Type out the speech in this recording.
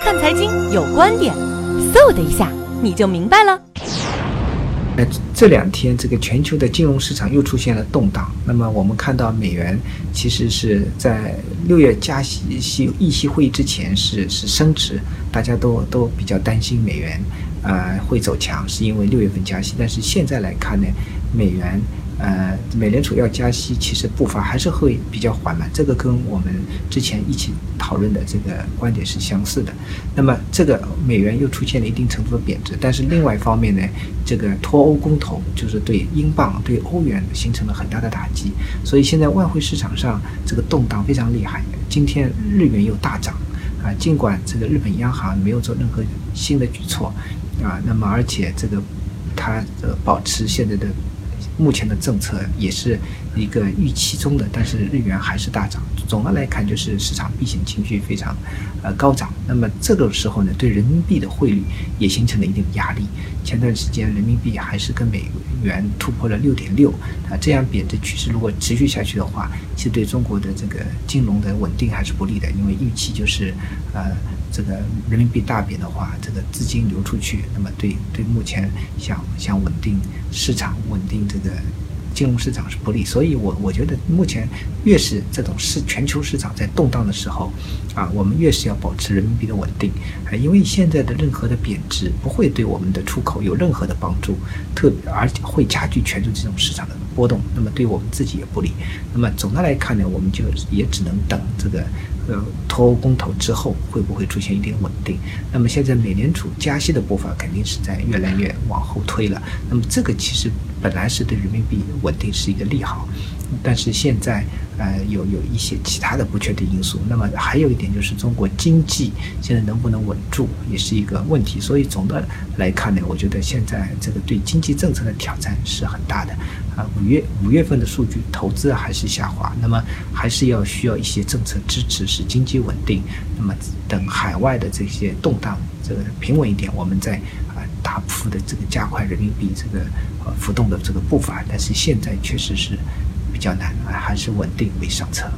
看财经有观点，嗖的一下你就明白了。呃，这两天这个全球的金融市场又出现了动荡。那么我们看到美元其实是在六月加息息议息会议之前是是升值，大家都都比较担心美元呃会走强，是因为六月份加息。但是现在来看呢，美元。呃，美联储要加息，其实步伐还是会比较缓慢，这个跟我们之前一起讨论的这个观点是相似的。那么，这个美元又出现了一定程度的贬值，但是另外一方面呢，这个脱欧公投就是对英镑、对欧元形成了很大的打击，所以现在外汇市场上这个动荡非常厉害。今天日元又大涨，啊，尽管这个日本央行没有做任何新的举措，啊，那么而且这个它呃保持现在的。目前的政策也是一个预期中的，但是日元还是大涨。总的来看，就是市场避险情绪非常，呃高涨。那么这个时候呢，对人民币的汇率也形成了一定压力。前段时间人民币还是跟美元突破了六点六，啊，这样贬值趋势如果持续下去的话，其实对中国的这个金融的稳定还是不利的，因为预期就是，呃。这个人民币大贬的话，这个资金流出去，那么对对目前想想稳定市场、稳定这个金融市场是不利。所以，我我觉得目前越是这种市全球市场在动荡的时候，啊，我们越是要保持人民币的稳定啊，因为现在的任何的贬值不会对我们的出口有任何的帮助，特而且会加剧全球这种市场的波动，那么对我们自己也不利。那么总的来看呢，我们就也只能等这个。呃，脱欧公投之后会不会出现一定稳定？那么现在美联储加息的步伐肯定是在越来越往后推了。那么这个其实本来是对人民币稳定是一个利好，但是现在呃有有一些其他的不确定因素。那么还有一点就是中国经济现在能不能稳住也是一个问题。所以总的来看呢，我觉得现在这个对经济政策的挑战是很大的。啊，五月五月份的数据，投资还是下滑，那么还是要需要一些政策支持，使经济稳定。那么等海外的这些动荡这个平稳一点，我们再大幅的这个加快人民币这个呃浮动的这个步伐。但是现在确实是比较难啊，还是稳定为上策。